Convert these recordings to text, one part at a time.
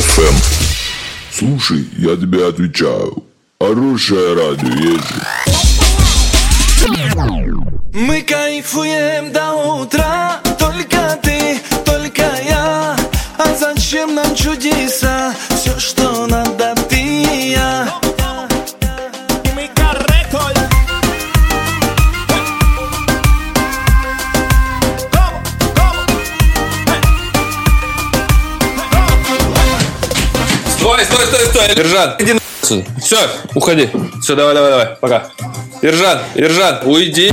FM. Слушай, я тебе отвечаю. Хорошее радио есть. Мы кайфуем до утра, только ты, только я. А зачем нам чудеса? все, Иржан, иди на... Все, уходи. Все, давай, давай, давай, пока. Иржан, Иржан, уйди.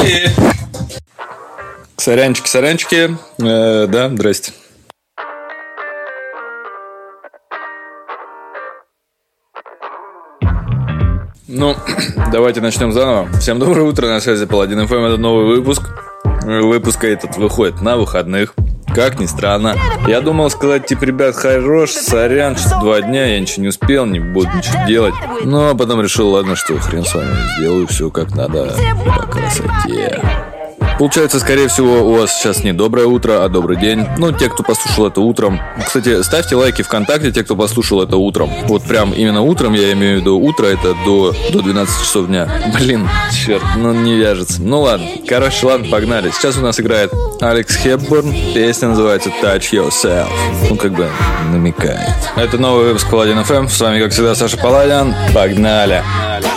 Сорянчики, сорянчики. Э, да, здрасте. Ну, давайте начнем заново. Всем доброе утро, на связи Паладин ФМ, это новый выпуск. Выпуска этот выходит на выходных. Как ни странно. Я думал сказать, типа, ребят, хорош, сорян, что два дня, я ничего не успел, не буду ничего делать. Но потом решил, ладно, что хрен с вами, сделаю все как надо по красоте. Получается, скорее всего, у вас сейчас не доброе утро, а добрый день. Ну, те, кто послушал это утром. Кстати, ставьте лайки ВКонтакте, те, кто послушал это утром. Вот прям именно утром, я имею в виду утро, это до, до 12 часов дня. Блин, черт, ну не вяжется. Ну ладно, короче, ладно, погнали. Сейчас у нас играет Алекс Хепберн. Песня называется Touch Yourself. Ну, как бы намекает. Это новый выпуск Паладин FM. С вами, как всегда, Саша Паладин. Погнали! Погнали!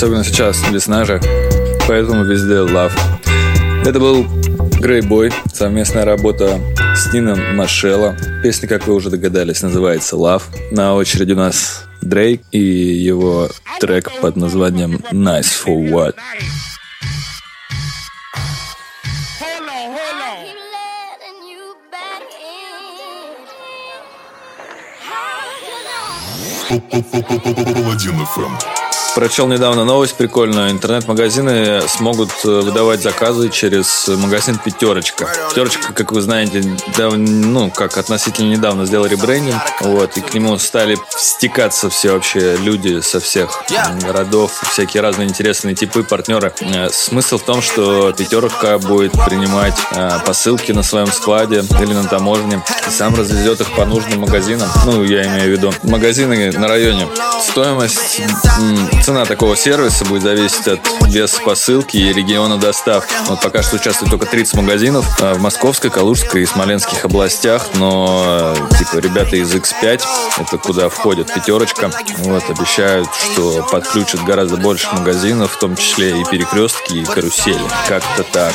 Особенно сейчас, весна же, поэтому везде love. Это был Грей Бой, совместная работа с Нином Маршелло. Песня, как вы уже догадались, называется Love. На очереди у нас Дрейк и его трек под названием Nice for What. Паладин ФМ. Прочел недавно новость прикольную. Интернет-магазины смогут э, выдавать заказы через магазин «Пятерочка». «Пятерочка», как вы знаете, дав- ну, как относительно недавно сделал ребрендинг. Вот, и к нему стали стекаться все вообще люди со всех городов, всякие разные интересные типы, партнеры. Э, Смысл в том, что «Пятерка» будет принимать э, посылки на своем складе или на таможне и сам развезет их по нужным магазинам. Ну, я имею в виду магазины на районе. Стоимость, цена такого сервиса будет зависеть от веса посылки и региона доставки. Вот пока что участвует только 30 магазинов э, в Московской, Калужской и Смоленских областях, но э, типа ребята из X5, это куда входит пятерочка, вот обещают, что подключат гораздо больше магазинов, в том числе и перекрестки, и карусели. Как-то так.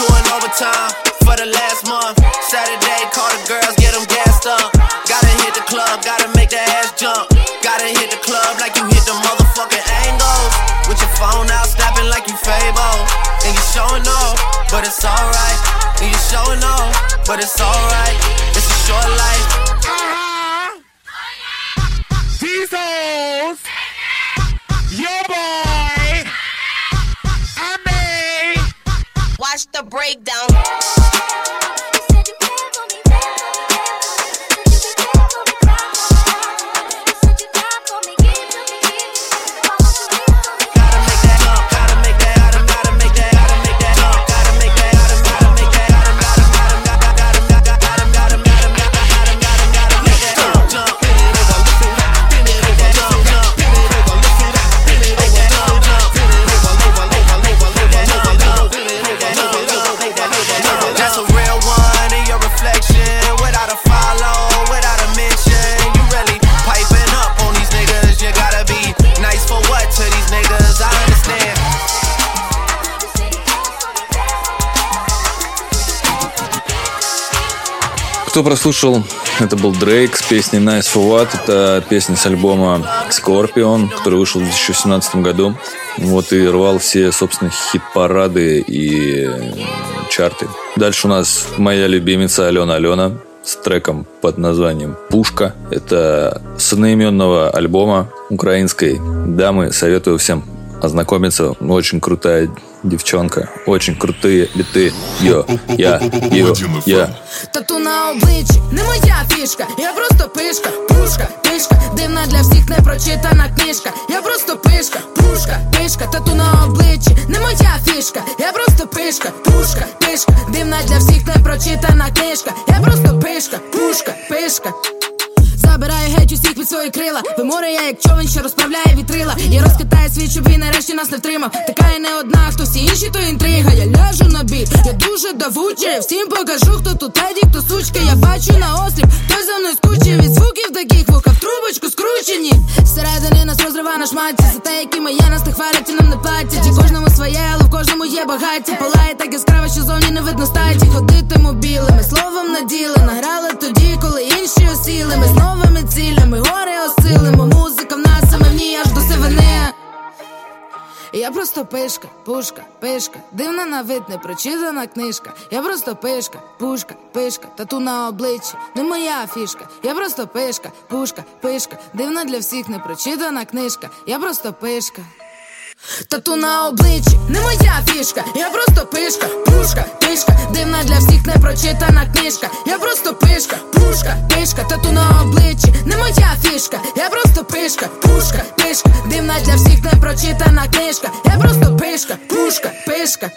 Doing overtime for the last month. Saturday, call the girls, get them gassed up. Gotta hit the club, gotta make the ass jump. Gotta hit the club like you hit the motherfucking angles. With your phone out, snapping like you Fable. And you showing off, but it's alright. And you showing off, but it's alright. It's a short life. These hoes, Watch the breakdown. Кто прослушал, это был Дрейк с песней Nice for What. Это песня с альбома Scorpion, который вышел в 2017 году. Вот и рвал все, собственно, хит-парады и чарты. Дальше у нас моя любимица Алена Алена с треком под названием «Пушка». Это с одноименного альбома украинской дамы. Советую всем ознакомиться. Очень крутая девчонка. Очень крутые биты. Йо, я, йо, я. Тату на обличчі не моя фішка, я просто пишка, пушка, пишка, дивна для всіх непрочитана книжка. Я просто пишка, пушка, пишка, тату на обличчі не моя фішка, я просто пишка, пушка, пишка, дивна для всіх непрочитана книжка. Я просто пишка, пушка, пишка. Забираю геть усіх під свої крила. Виморе я як човен, що розправляє вітрила. Я розкатаю світ, щоб він нарешті нас не втримав. Така я не одна, хто всі інші, то інтрига. Я ляжу на біт, я дуже давуча Я всім покажу, хто тут теді, хто сучка. Я бачу на осліп, той за мною скучив. Від звуків таких вуха в трубочку скручені. Всередині нас розрива на шматці За те, які ми є, нас не хвалять і нам не платять. І кожному своє, але в кожному є багаття. Палає так яскраво, що зовні не видно статі. Ходитиму білими, словом наділи Награли тоді, коли інші осіли. Ми з новими цілями, гори осилимо Музика в нас, а в аж до сивини я просто пишка, пушка, пишка, дивна на вид, непрочитана книжка. Я просто пишка, пушка, пишка, тату на обличчі, не моя фішка. Я просто пишка, пушка, пишка, дивна для всіх непрочитана книжка. Я просто пишка. Тату на обличчі, не моя фішка, я просто пишка, пушка, пишка, дивна для всіх непрочитана книжка. Я просто пишка, пушка, пишка, тату на обличчі, не моя фішка, я просто пишка, пушка, пишка, дивна для всіх непрочитана книжка. Я просто пишка, пушка, пишка.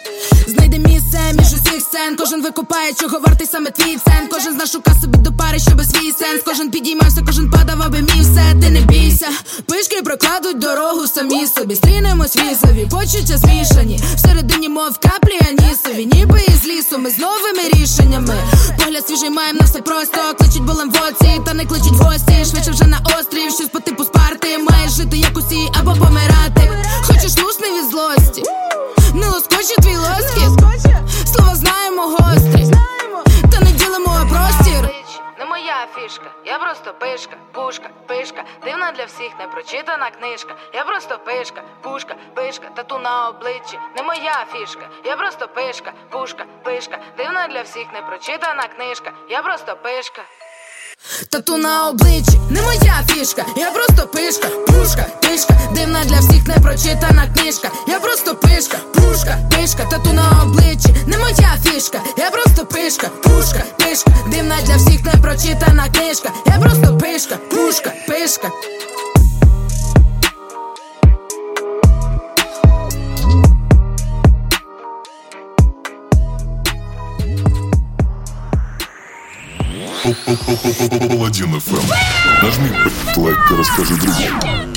Знайди місце між усіх сцен, кожен викупає, чого вартий саме твій цен. Кожен з нас собі до пари, щоб свій сенс. Кожен підіймався, кожен падав, аби мій все, ти не бійся. Пишки прокладуть дорогу самі собі. Стрінемось візові, почуття змішані. Всередині, мов каплі анісові, ніби із лісу, ми з новими рішеннями. Погляд свіжий маєм на все просто. Кличуть болем в оці, та не кличуть в гості. Швидше вже на острів, щось по типу спарти. Маєш жити як усі або помирати. Хочеш лусни від злості. Не лоскоче твій лоскіт. Слова знаємо гострі. Та не ділимо простір. Не моя фішка, я просто пишка, дивна для всіх непрочитана книжка. Я просто пишка, пушка, пишка, тату на обличчі. Не моя фішка, я просто пишка, пушка, пишка, дивна для всіх непрочитана книжка. Я просто пишка. Тату на обличчі, не моя фішка, я просто пишка, пушка, пишка, дивна для всіх непрочитана книжка. Я просто пишка, пушка, пишка, тату на обличчі, не моя фішка, я просто пишка, пушка, пишка, дивна для всіх непрочитана книжка. Я просто пишка, пушка, пишка. Паладин ФМ. Нажми лайк и расскажи другим.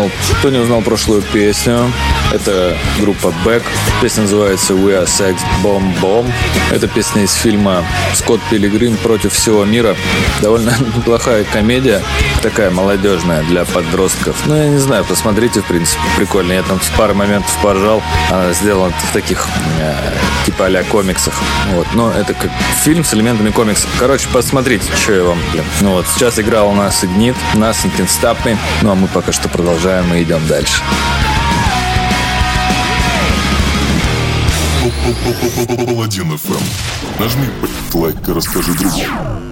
узнал, кто не узнал прошлую песню. Это группа Back. Песня называется We Are Sex Bomb Bomb. Это песня из фильма «Скотт Пилигрим против всего мира». Довольно неплохая комедия, такая молодежная для подростков. Ну, я не знаю, посмотрите, в принципе, прикольно. Я там с пары моментов поржал. Она сделана в таких э, типа а комиксах. Вот. Но это как фильм с элементами комиксов. Короче, посмотрите, что я вам, блин. Ну вот, сейчас играл у нас Игнит, у нас Stop Ну, а мы пока что продолжаем и идем дальше. Паладин ФМ. Нажми лайк и расскажи другу.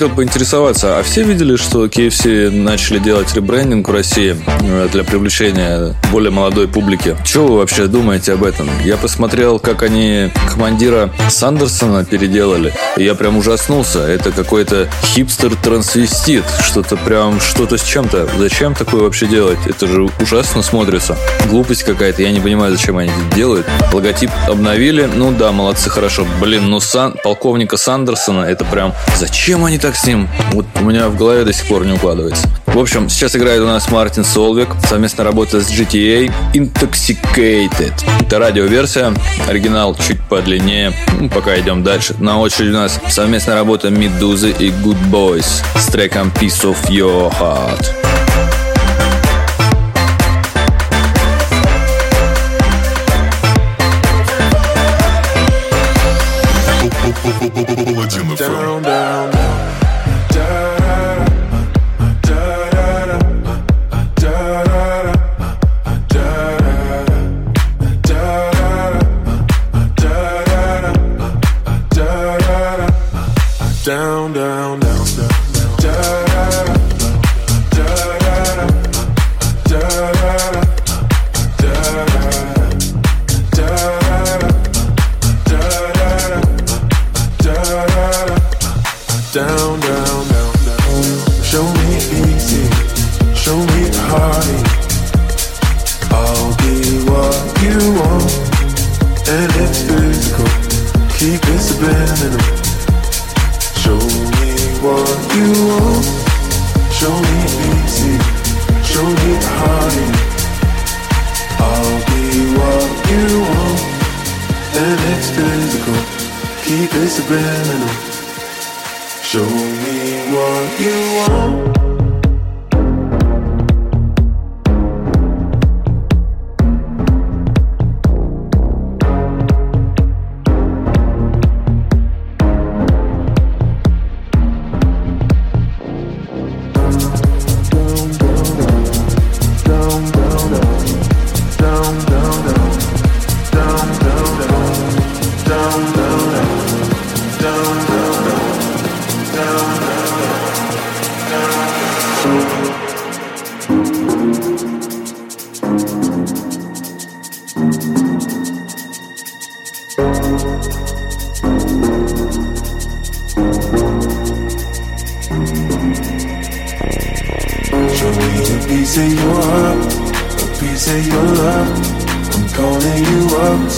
Хотел поинтересоваться, а все видели, что KFC начали делать ребрендинг в России э, для привлечения более молодой публики? Что вы вообще думаете об этом? Я посмотрел, как они командира Сандерсона переделали, и я прям ужаснулся. Это какой-то хипстер-трансвестит, что-то прям, что-то с чем-то. Зачем такое вообще делать? Это же ужасно смотрится. Глупость какая-то, я не понимаю, зачем они это делают. Логотип обновили, ну да, молодцы, хорошо. Блин, ну Сан, полковника Сандерсона, это прям... Зачем они так с ним? Вот у меня в голове до сих пор не укладывается. В общем, сейчас играет у нас Мартин Солвик, совместная работа с GTA Intoxicated. Это радиоверсия, оригинал чуть подлиннее. Ну, пока идем дальше. На очереди у нас совместная работа Медузы и Good Boys с треком Piece of Your Heart. Down, down, down.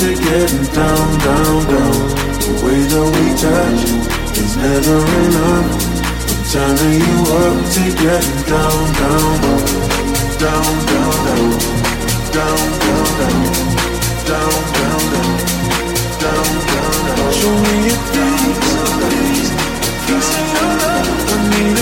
To getting down, down, down. The way that we touch is never enough. I'm turning you up to getting down, down, down, down, down, down, down, down, down, down, down, down, down, down. Show me piece, a piece, piece of your love. I need a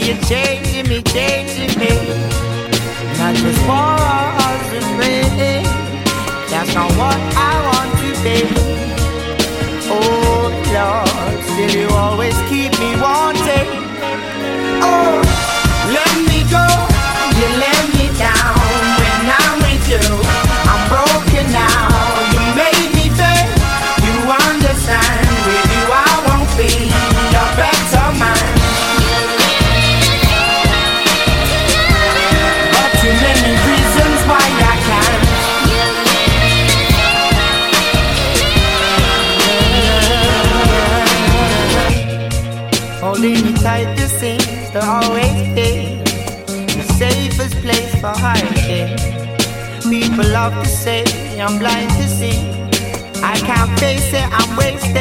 See you changing me, changing me. Not just for us and really. That's not what I want to be. Oh Lord, still you always keep me wanting. Oh, let me go. You let me down when I'm with you. I'm broken love to say I'm blind to see. I can't face it, I'm wasted.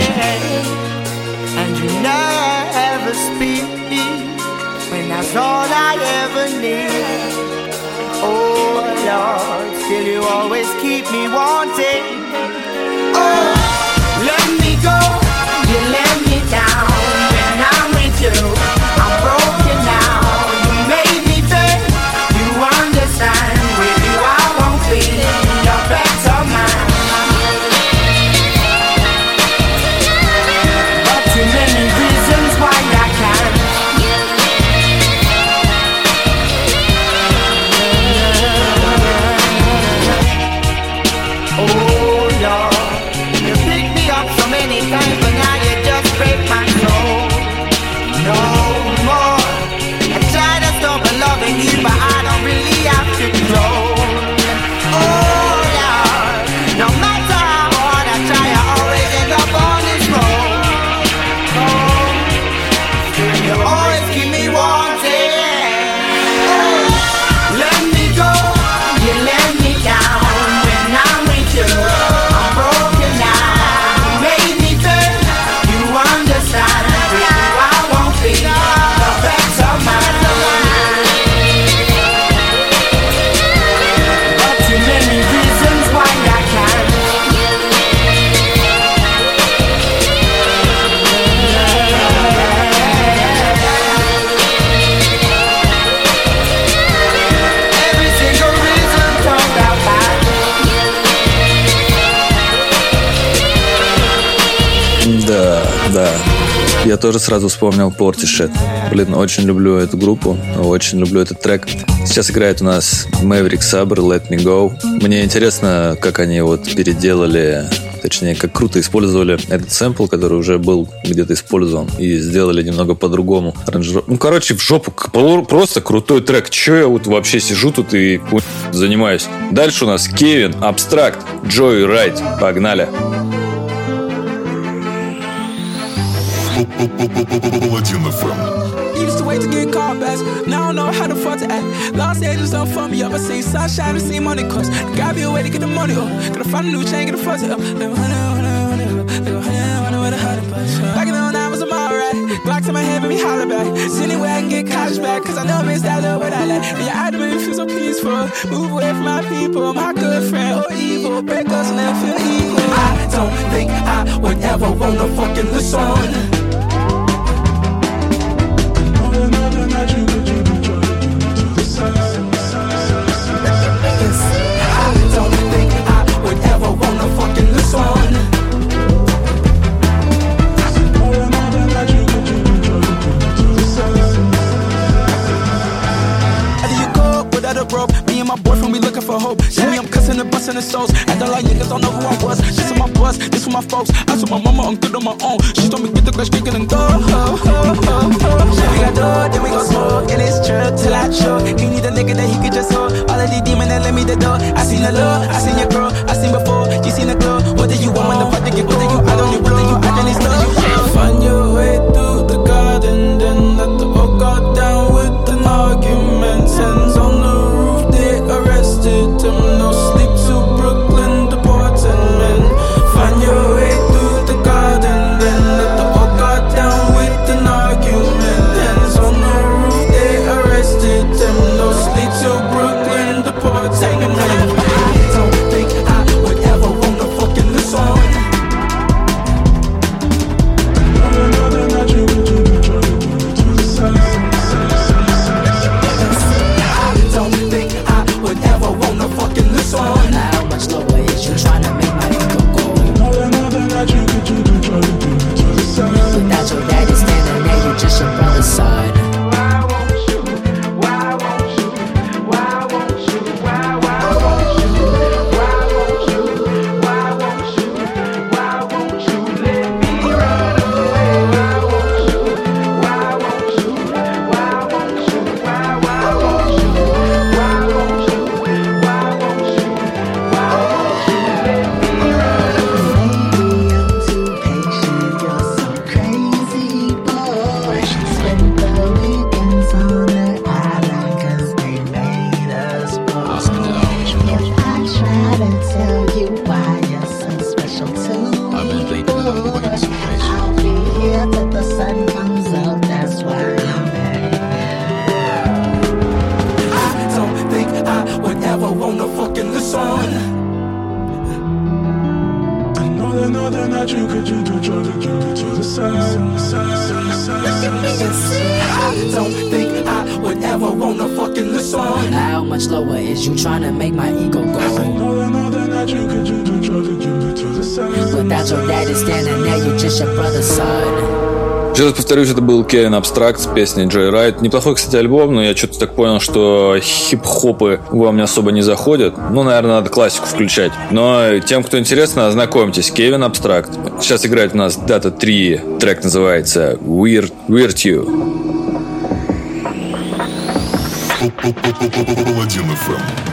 And you never speak when that's all I ever need. Oh Lord, still you always keep me wanting. Oh, let me go, you let тоже сразу вспомнил Portishead. Блин, очень люблю эту группу, очень люблю этот трек. Сейчас играет у нас Maverick Sabre Let Me Go. Мне интересно, как они вот переделали, точнее, как круто использовали этот сэмпл, который уже был где-то использован, и сделали немного по-другому. Ну, короче, в жопу. Просто крутой трек. Че я вот вообще сижу тут и занимаюсь? Дальше у нас Кевин, Абстракт, Джой Райт. Погнали. Паладин FM. Used to wait to get called back. Now I don't know how the fuck to act. Los Angeles don't fuck me up. I see sunshine and see money cost. Gotta be a way to get the money up. Gotta find a new chain, get a fuzz up. Little honey, honey, honey, little honey, honey, with a honey bunch. Back in the old nine was a mile right. Glock to my head, baby, holler back. See anywhere I can get cash back. Cause I know it's that love what I like. And your eye make me feel so peaceful. Move away from my people, my good friend or evil. Break us and never feel equal. I don't think I would ever wanna fucking listen. the soul try to get to the side, side, side, side, I don't think I would ever wanna fucking listen. How much lower is you trying to make my ego go? I know that, know that, that you do, try to get to the side. Without your daddy standing there, you're just your brother's son. Еще раз повторюсь, это был Кевин Абстракт с песней Джей Райт. Неплохой, кстати, альбом, но я что-то так понял, что хип-хопы вам не особо не заходят. Ну, наверное, надо классику включать. Но тем, кто интересно, ознакомьтесь. Кевин Абстракт. Сейчас играет у нас Data 3. Трек называется Weird, Weird You. Паладин FM.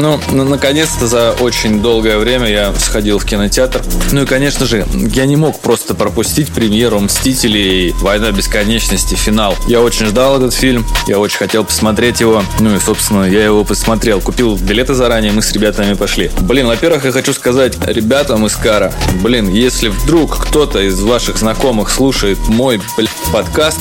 Ну, ну, наконец-то за очень долгое время я сходил в кинотеатр. Ну и, конечно же, я не мог просто пропустить премьеру «Мстителей. Война бесконечности. Финал». Я очень ждал этот фильм, я очень хотел посмотреть его. Ну и, собственно, я его посмотрел. Купил билеты заранее, мы с ребятами пошли. Блин, во-первых, я хочу сказать ребятам из Кара, блин, если вдруг кто-то из ваших знакомых слушает мой, блин, подкаст,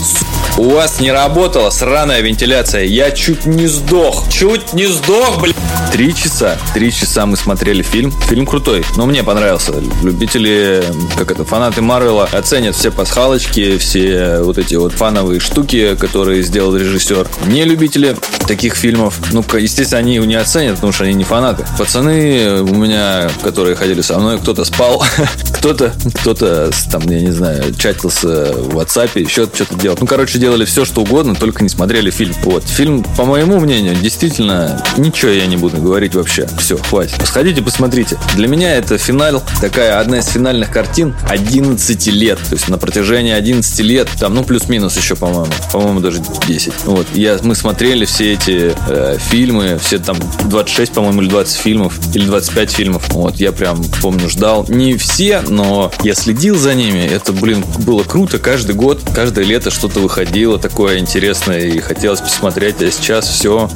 у вас не работала сраная вентиляция. Я чуть не сдох. Чуть не сдох, блин. Три часа. Три часа мы смотрели фильм. Фильм крутой. Но мне понравился. Любители, как это, фанаты Марвела оценят все пасхалочки, все вот эти вот фановые штуки, которые сделал режиссер. Не любители таких фильмов, ну, естественно, они его не оценят, потому что они не фанаты. Пацаны у меня, которые ходили со мной, кто-то спал, кто-то, кто-то там, я не знаю, чатился в WhatsApp, еще что-то делал. Ну, короче, делали все, что угодно, только не смотрели фильм. Вот. Фильм, по моему мнению, действительно, ничего я не буду говорить вообще. Все, хватит. Сходите, посмотрите. Для меня это финал, такая одна из финальных картин 11 лет. То есть на протяжении 11 лет, там, ну, плюс-минус еще, по-моему. По-моему, даже 10. Вот. Я, мы смотрели все эти э, фильмы, все там 26, по-моему, или 20 фильмов, или 25 фильмов. Вот. Я прям, помню, ждал. Не все, но я следил за ними. Это, блин, было круто. Каждый год, каждое лето что-то выходило такое интересное, и хотелось посмотреть. А сейчас все...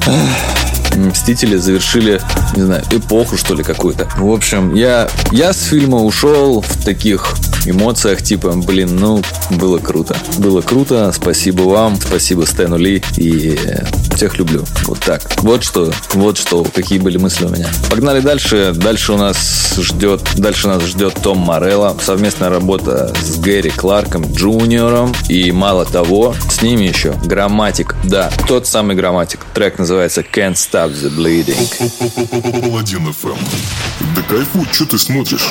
Мстители завершили, не знаю, эпоху, что ли, какую-то. В общем, я, я с фильма ушел в таких эмоциях, типа, блин, ну, было круто. Было круто, спасибо вам, спасибо Стэну Ли, и всех люблю. Вот так. Вот что, вот что, какие были мысли у меня. Погнали дальше. Дальше у нас ждет, дальше нас ждет Том Морелло. Совместная работа с Гэри Кларком Джуниором. И мало того, с ними еще Грамматик. Да, тот самый Грамматик. Трек называется Can't Stop the Bleeding. Паладин ФМ. Да кайфуй, что ты смотришь?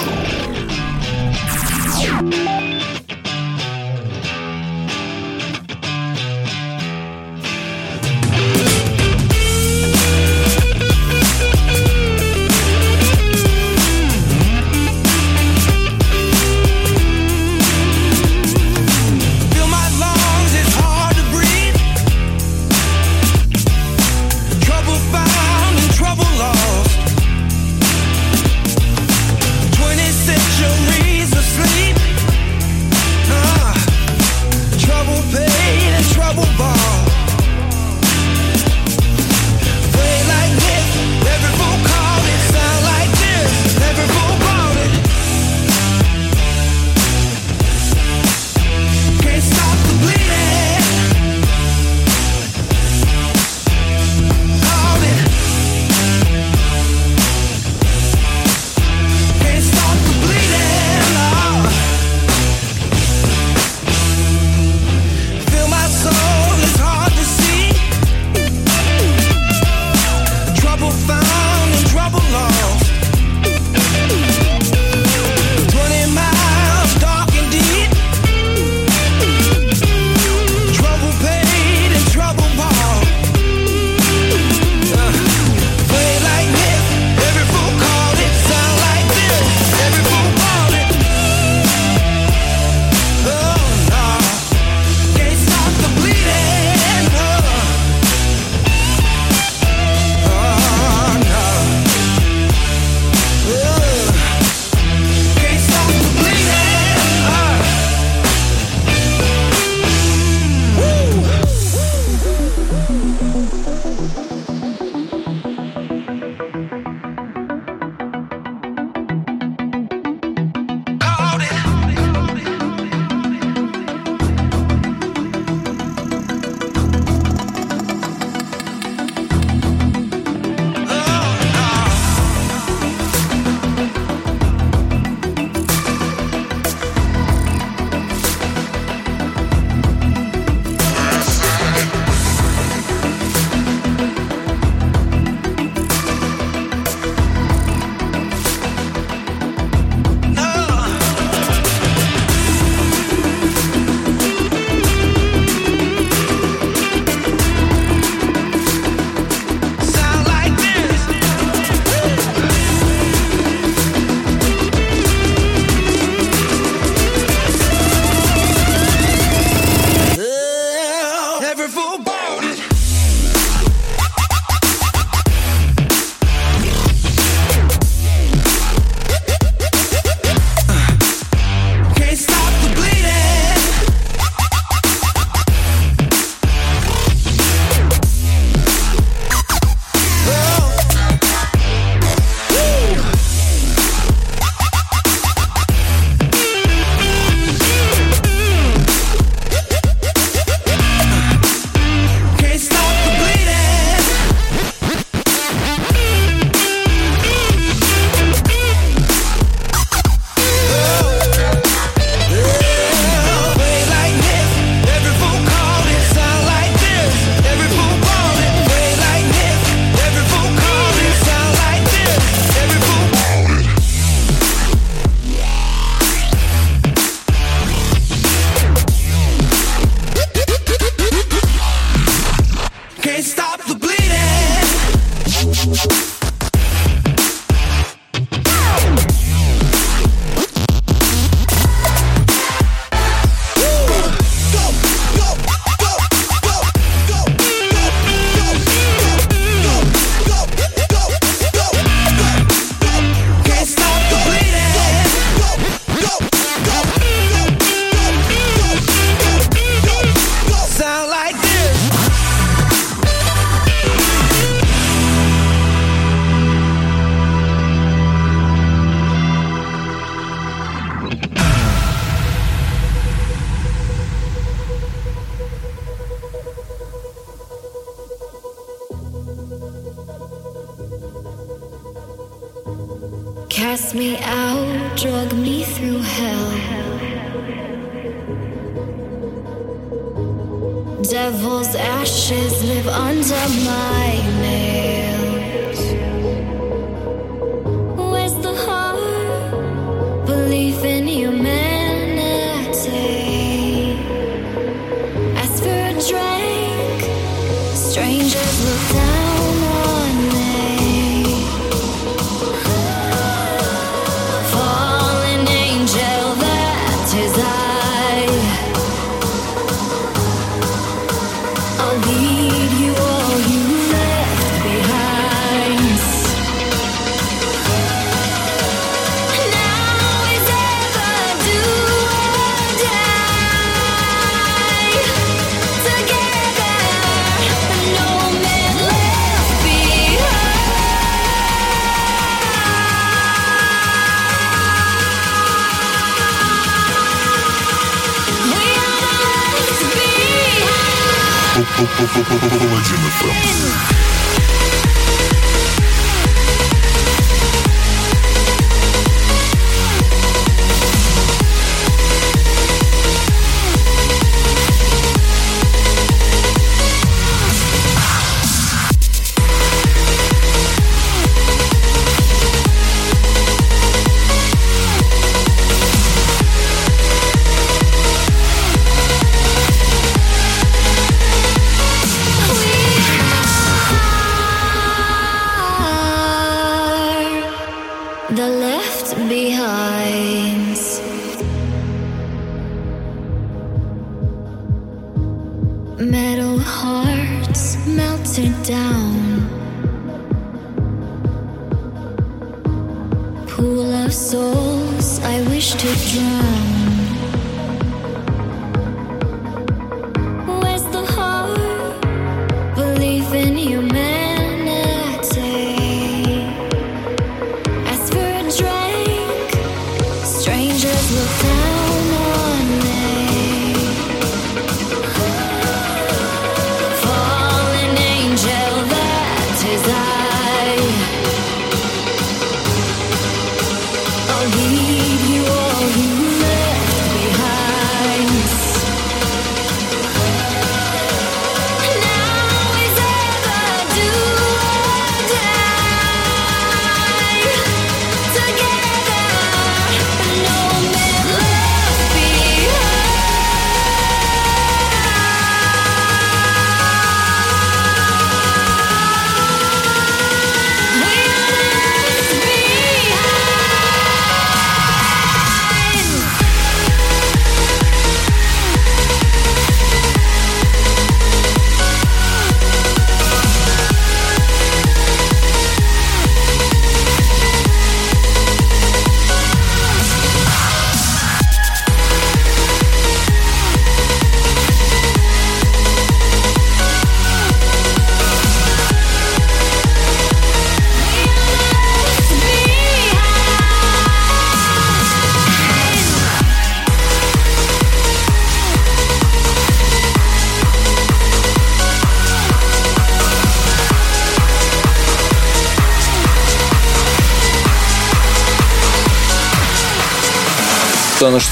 Паладин ФМ.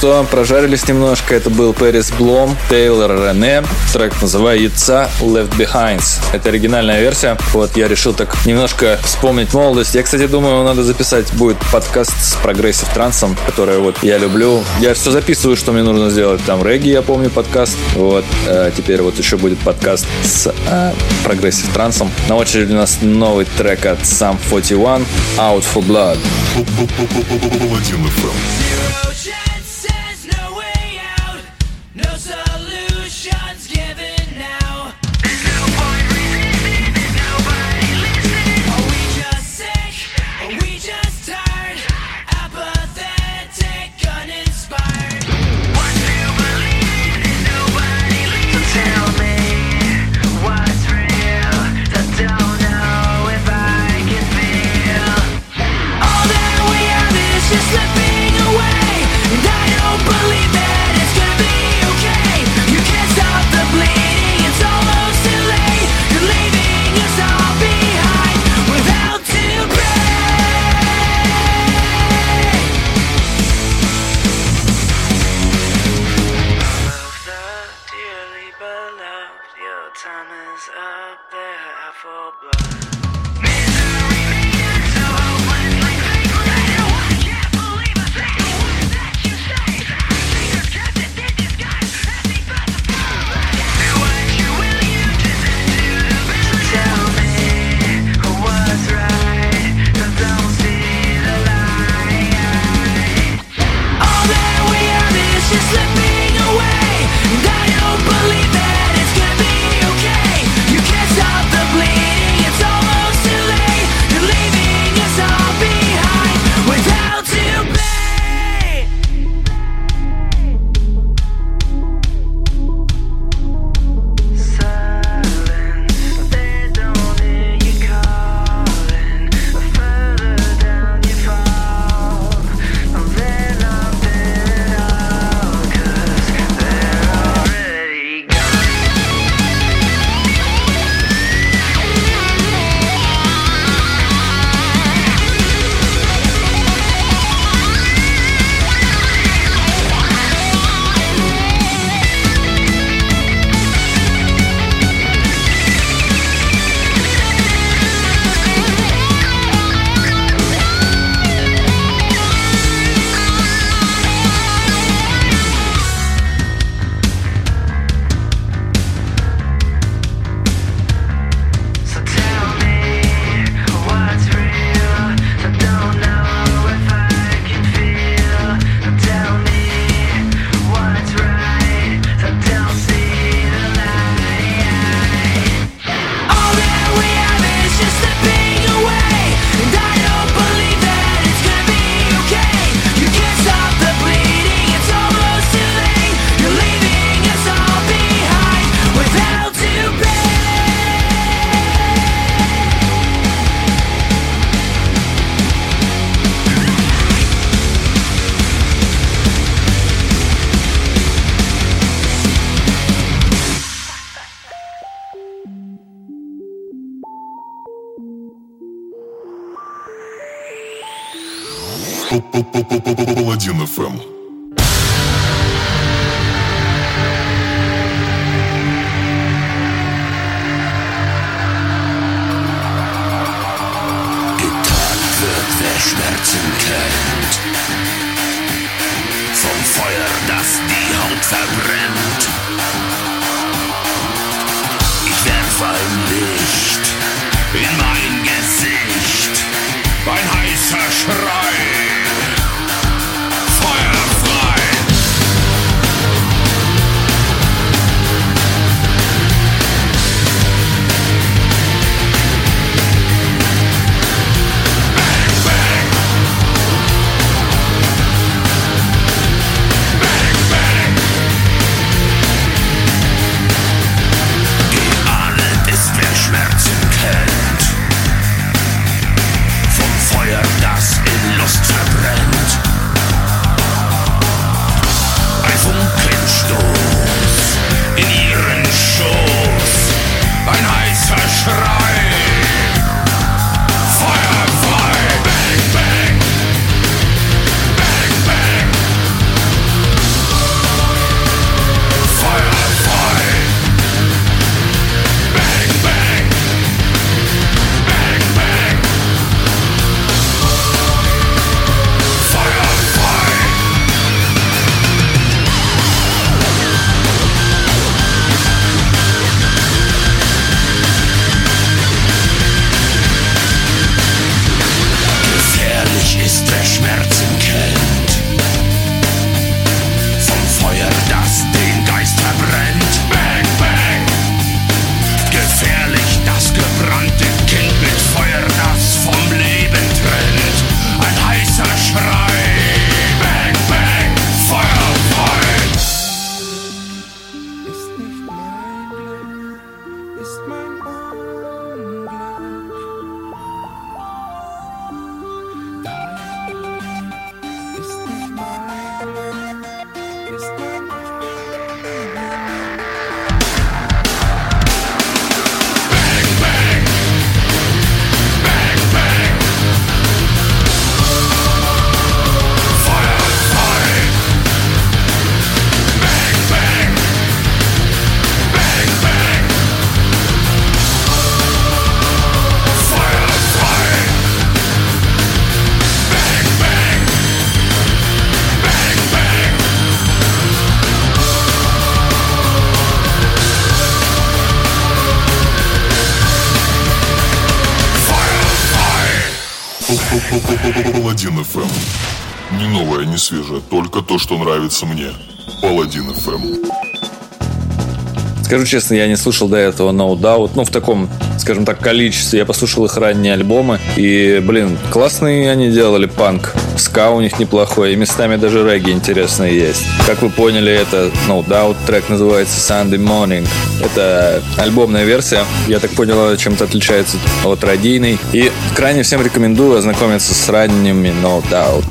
что прожарились немножко. Это был Paris Blohm, Taylr Renee. Трек называется Left Behind. Это оригинальная версия. Вот я решил так немножко вспомнить молодость. Я, кстати, думаю, надо записать будет подкаст с progressive трансом, который вот я люблю. Я все записываю, что мне нужно сделать. Там регги, я помню, подкаст. Вот. А теперь вот еще будет подкаст с а, трансом. На очереди у нас новый трек от Sum 41 Out for Blood. Паладин ФМ. Паладин ФМ. It's my свежее, только то, что нравится мне. Паладин ФМ. Скажу честно, я не слушал до этого No Doubt. Ну, в таком, скажем так, количестве. Я послушал их ранние альбомы. И, блин, классные они делали панк. Ска у них неплохой. И местами даже регги интересные есть. Как вы поняли, это No Doubt. Трек называется Sunday Morning. Это альбомная версия. Я так понял, она чем-то отличается от радийной. И крайне всем рекомендую ознакомиться с ранними No Doubt.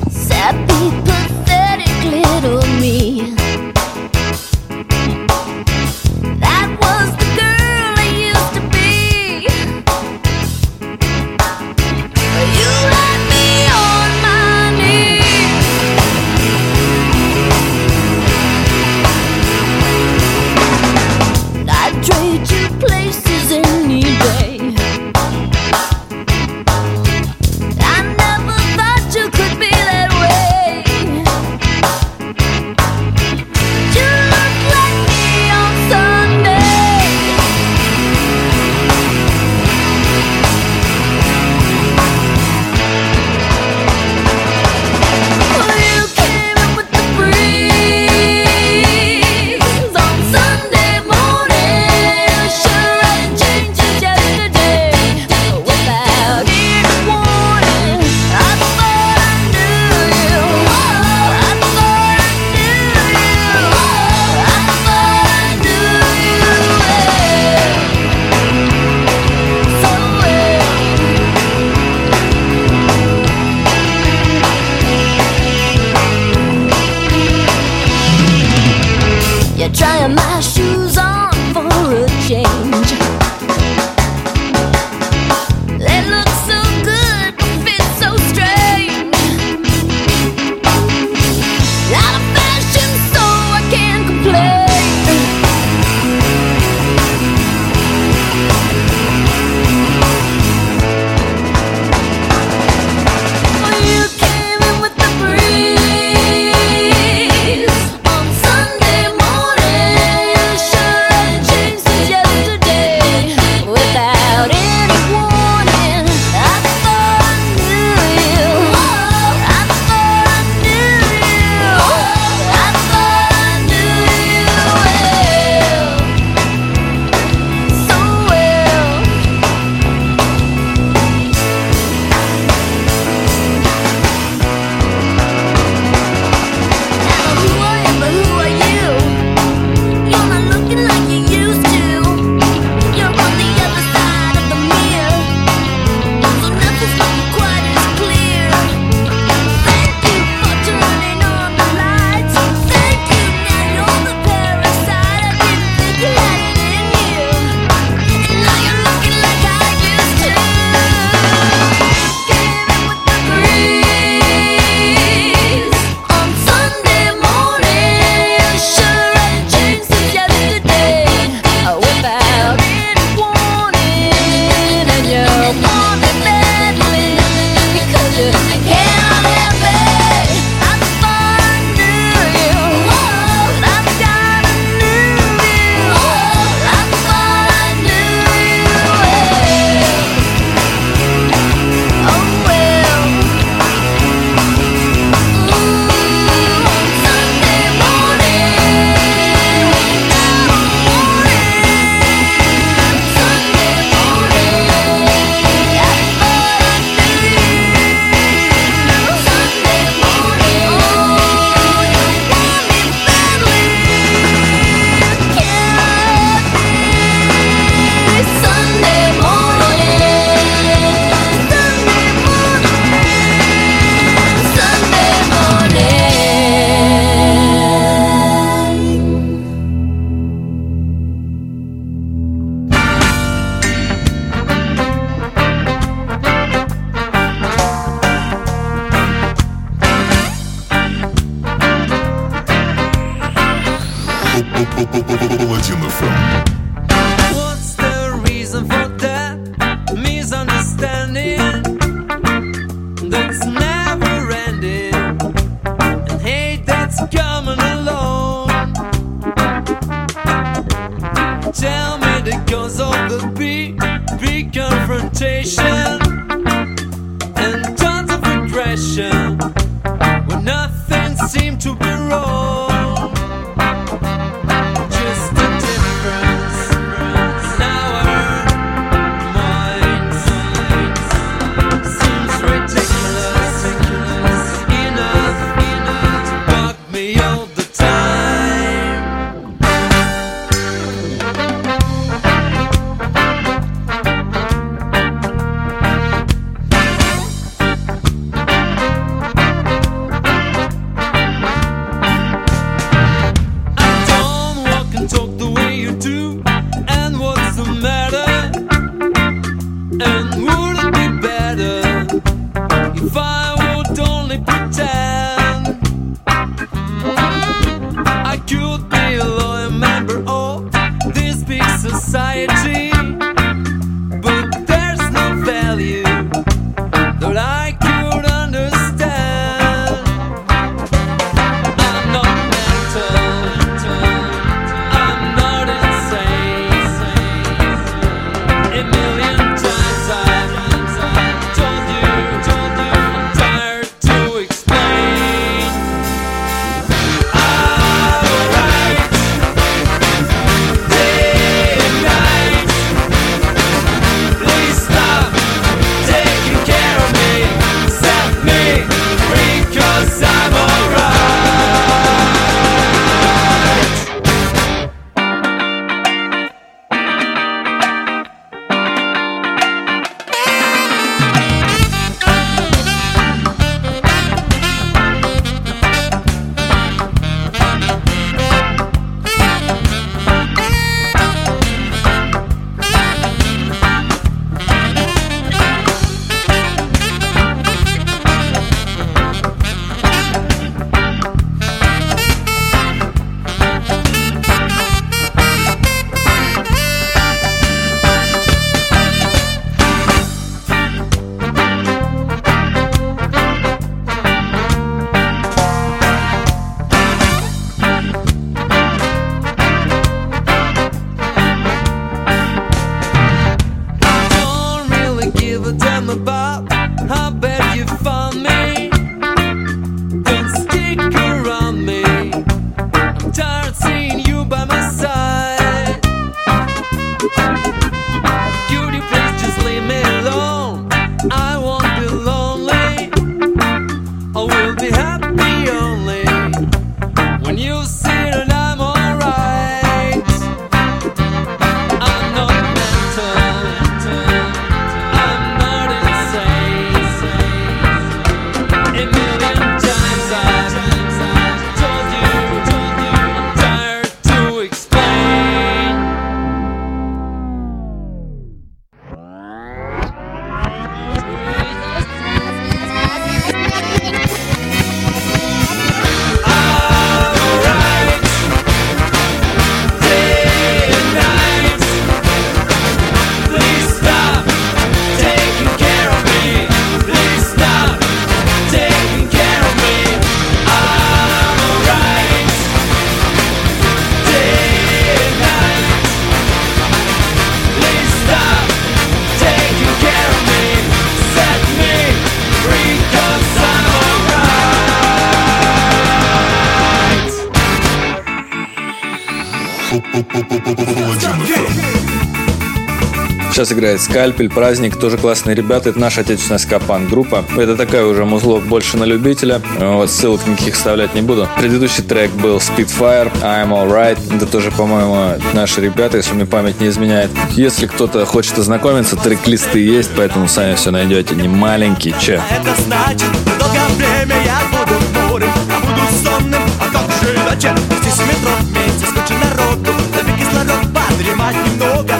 играет Скальпель, Праздник, тоже классные ребята. Это наша отечественная скапан группа. Это такая уже музло больше на любителя. Вот ссылок никаких вставлять не буду. Предыдущий трек был Speedfire, I'm Alright. Это тоже, по-моему, наши ребята, если мне память не изменяет. Если кто-то хочет ознакомиться, трек-листы есть, поэтому сами все найдете. Не маленький, че. Это значит, долгое время я буду бурым, а буду сонным, а как же иначе? Здесь метро вместе с кучей народу, на кислород подремать немного,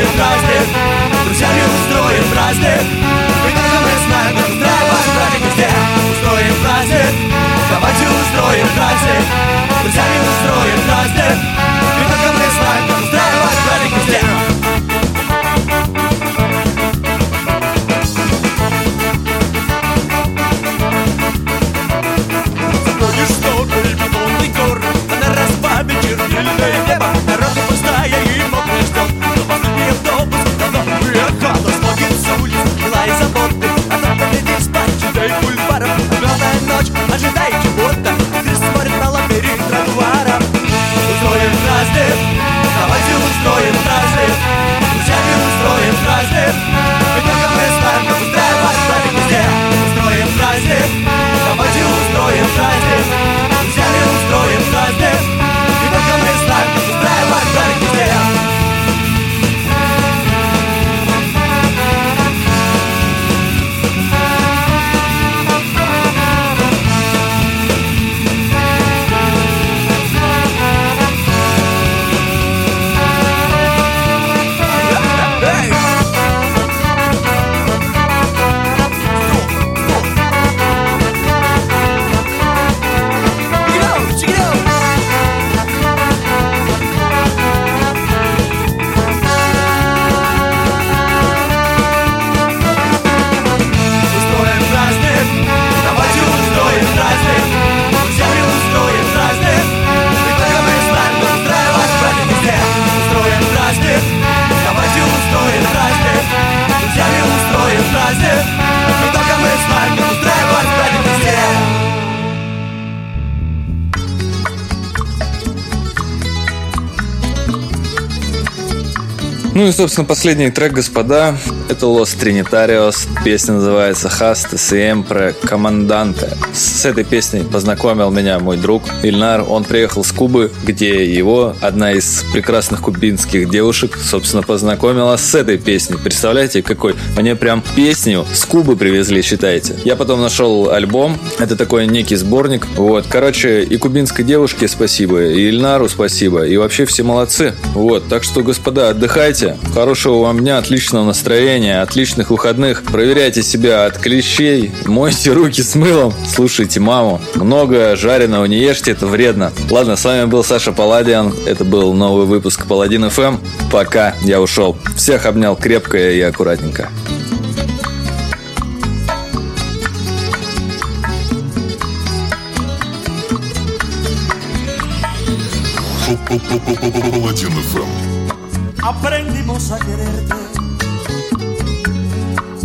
устроим праздник Друзьями устроим праздник И только мы знаем, как устраивать праздник везде. Устроим праздник Давайте устроим праздник. Друзьями собственно, последний трек, господа, это Los Trinitarios. Песня называется Хаста Siempre Comandante. С этой песней познакомил меня мой друг Ильнар. Он приехал с Кубы, где его одна из прекрасных кубинских девушек, собственно, познакомила с этой песней. Представляете, какой? Мне прям песню с Кубы привезли, считайте. Я потом нашел альбом. Это такой некий сборник. Вот, короче, и кубинской девушке спасибо, и Ильнару спасибо, и вообще все молодцы. Вот, так что, господа, отдыхайте. Хорошего вам дня, отличного настроения, отличных выходных. Проверяйте себя от клещей, мойте руки с мылом, слушайте маму. Много жареного не ешьте, это вредно. Ладно, с вами был Саша Паладиан. Это был новый выпуск Паладин FM. Пока, я ушел. Всех обнял крепко и аккуратненько. Паладин ФМ. Aprendimos a quererte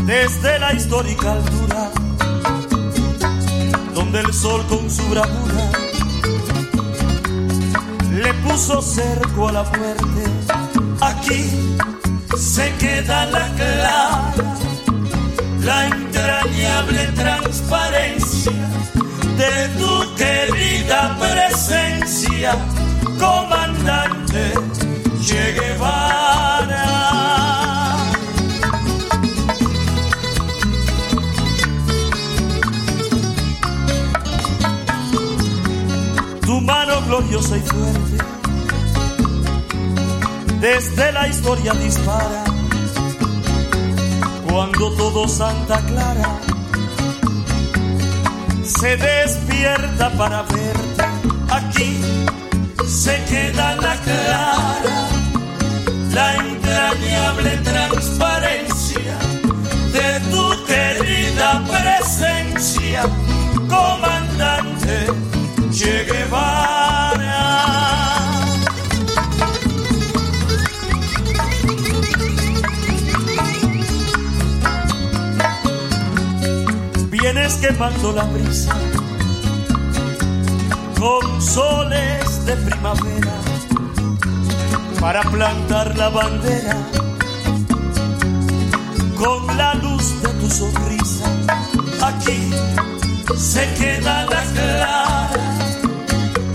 desde la histórica altura donde el sol con su bravura le puso cerco a la muerte. Aquí se queda la clara la entrañable transparencia de tu querida presencia comandante Che Guevara. Tu mano gloriosa y fuerte desde la historia dispara cuando todo Santa Clara se despierta para verte aquí se queda la clara la entrañable transparencia de tu querida presencia, comandante Che Guevara. Vienes quemando la brisa con soles de primavera para plantar la bandera con la luz de tu sonrisa. Aquí se queda la clara,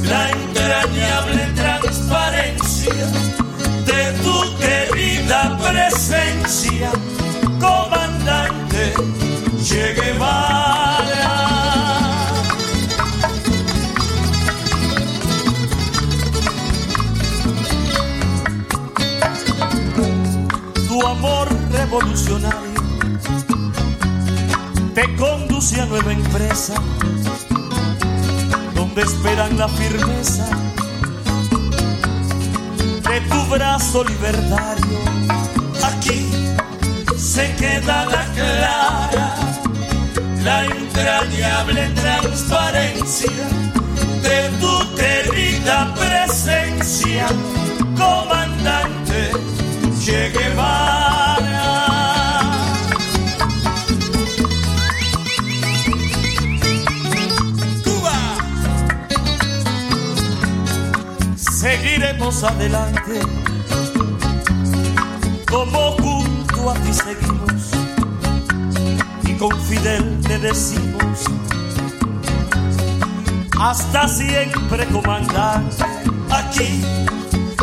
la entrañable transparencia de tu querida presencia, comandante Che Guevara. Revolucionario te conduce a nueva empresa donde esperan la firmeza de tu brazo libertario. Aquí se queda la clara, la entrañable transparencia de tu querida presencia, comandante Che Guevara. iremos adelante, como junto a ti seguimos y con Fidel decimos, hasta siempre comandante, aquí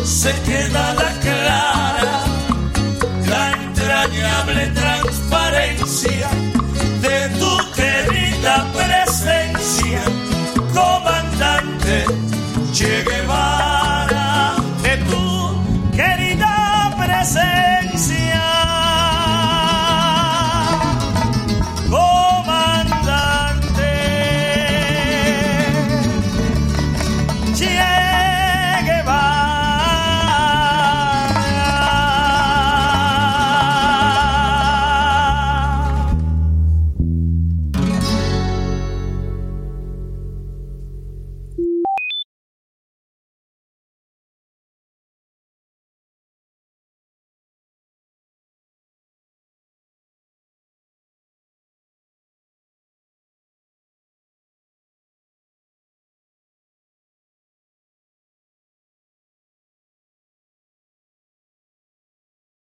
se queda la clara, la entrañable transparencia de tu